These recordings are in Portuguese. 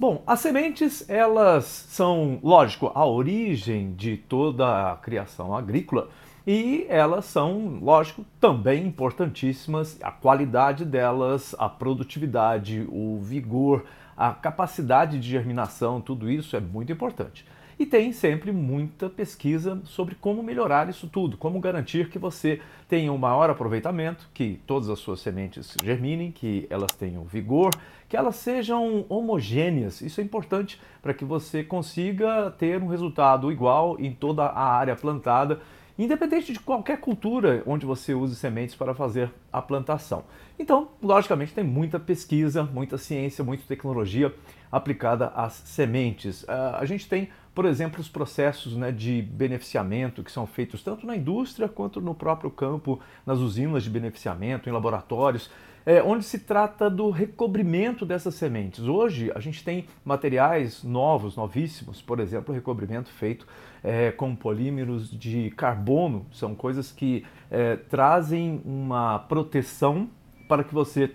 Bom, as sementes, elas são, lógico, a origem de toda a criação agrícola e elas são, lógico, também importantíssimas, a qualidade delas, a produtividade, o vigor, a capacidade de germinação, tudo isso é muito importante. E tem sempre muita pesquisa sobre como melhorar isso tudo, como garantir que você tenha um maior aproveitamento, que todas as suas sementes germinem, que elas tenham vigor, que elas sejam homogêneas. Isso é importante para que você consiga ter um resultado igual em toda a área plantada independente de qualquer cultura onde você use sementes para fazer a plantação. Então, logicamente, tem muita pesquisa, muita ciência, muita tecnologia aplicada às sementes. Uh, a gente tem, por exemplo, os processos né, de beneficiamento que são feitos tanto na indústria quanto no próprio campo, nas usinas de beneficiamento, em laboratórios é, onde se trata do recobrimento dessas sementes. Hoje a gente tem materiais novos, novíssimos, por exemplo, recobrimento feito é, com polímeros de carbono, são coisas que é, trazem uma proteção para que você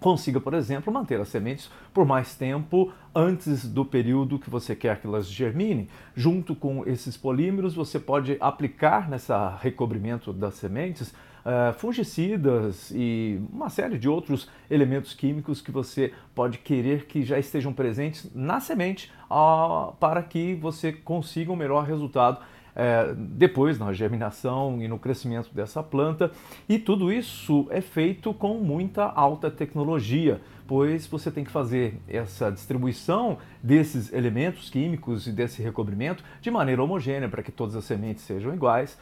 consiga, por exemplo, manter as sementes por mais tempo antes do período que você quer que elas germinem. Junto com esses polímeros, você pode aplicar nessa recobrimento das sementes uh, fungicidas e uma série de outros elementos químicos que você pode querer que já estejam presentes na semente uh, para que você consiga um melhor resultado é, depois na germinação e no crescimento dessa planta. E tudo isso é feito com muita alta tecnologia, pois você tem que fazer essa distribuição desses elementos químicos e desse recobrimento de maneira homogênea para que todas as sementes sejam iguais.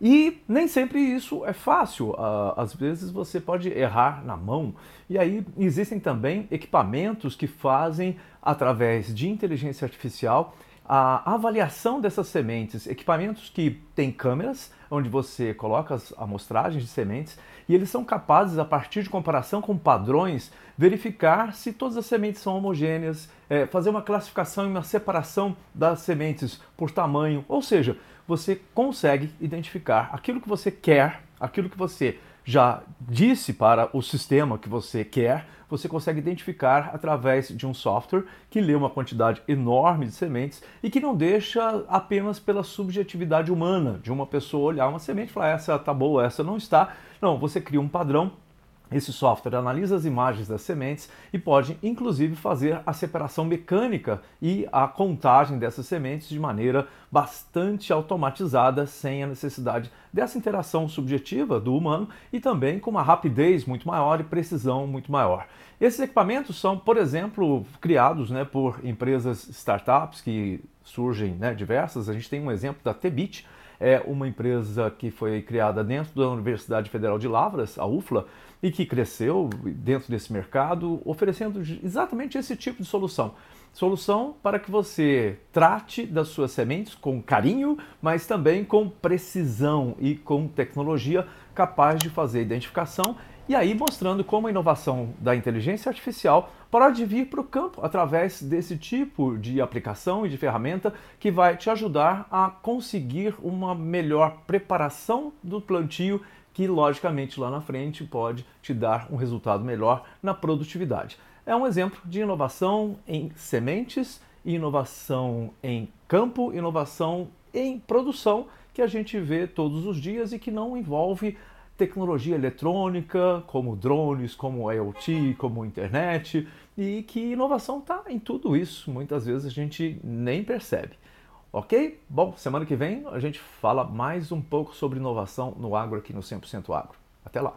E nem sempre isso é fácil. Ah, às vezes você pode errar na mão. E aí existem também equipamentos que fazem, através de inteligência artificial, a avaliação dessas sementes, equipamentos que têm câmeras, onde você coloca as amostragens de sementes e eles são capazes, a partir de comparação com padrões, verificar se todas as sementes são homogêneas, é, fazer uma classificação e uma separação das sementes por tamanho, ou seja, você consegue identificar aquilo que você quer, aquilo que você já disse para o sistema que você quer, você consegue identificar através de um software que lê uma quantidade enorme de sementes e que não deixa apenas pela subjetividade humana de uma pessoa olhar uma semente e falar essa tá boa, essa não está. Não, você cria um padrão esse software analisa as imagens das sementes e pode, inclusive, fazer a separação mecânica e a contagem dessas sementes de maneira bastante automatizada, sem a necessidade dessa interação subjetiva do humano e também com uma rapidez muito maior e precisão muito maior. Esses equipamentos são, por exemplo, criados né, por empresas startups que surgem né, diversas. A gente tem um exemplo da Tebit, é uma empresa que foi criada dentro da Universidade Federal de Lavras, a UFLA, e que cresceu dentro desse mercado, oferecendo exatamente esse tipo de solução. Solução para que você trate das suas sementes com carinho, mas também com precisão e com tecnologia capaz de fazer identificação e aí mostrando como a inovação da inteligência artificial pode vir para o campo através desse tipo de aplicação e de ferramenta que vai te ajudar a conseguir uma melhor preparação do plantio que logicamente lá na frente pode te dar um resultado melhor na produtividade. É um exemplo de inovação em sementes, inovação em campo, inovação em produção que a gente vê todos os dias e que não envolve tecnologia eletrônica, como drones, como IoT, como internet, e que inovação está em tudo isso. Muitas vezes a gente nem percebe. Ok? Bom, semana que vem a gente fala mais um pouco sobre inovação no agro aqui no 100% Agro. Até lá!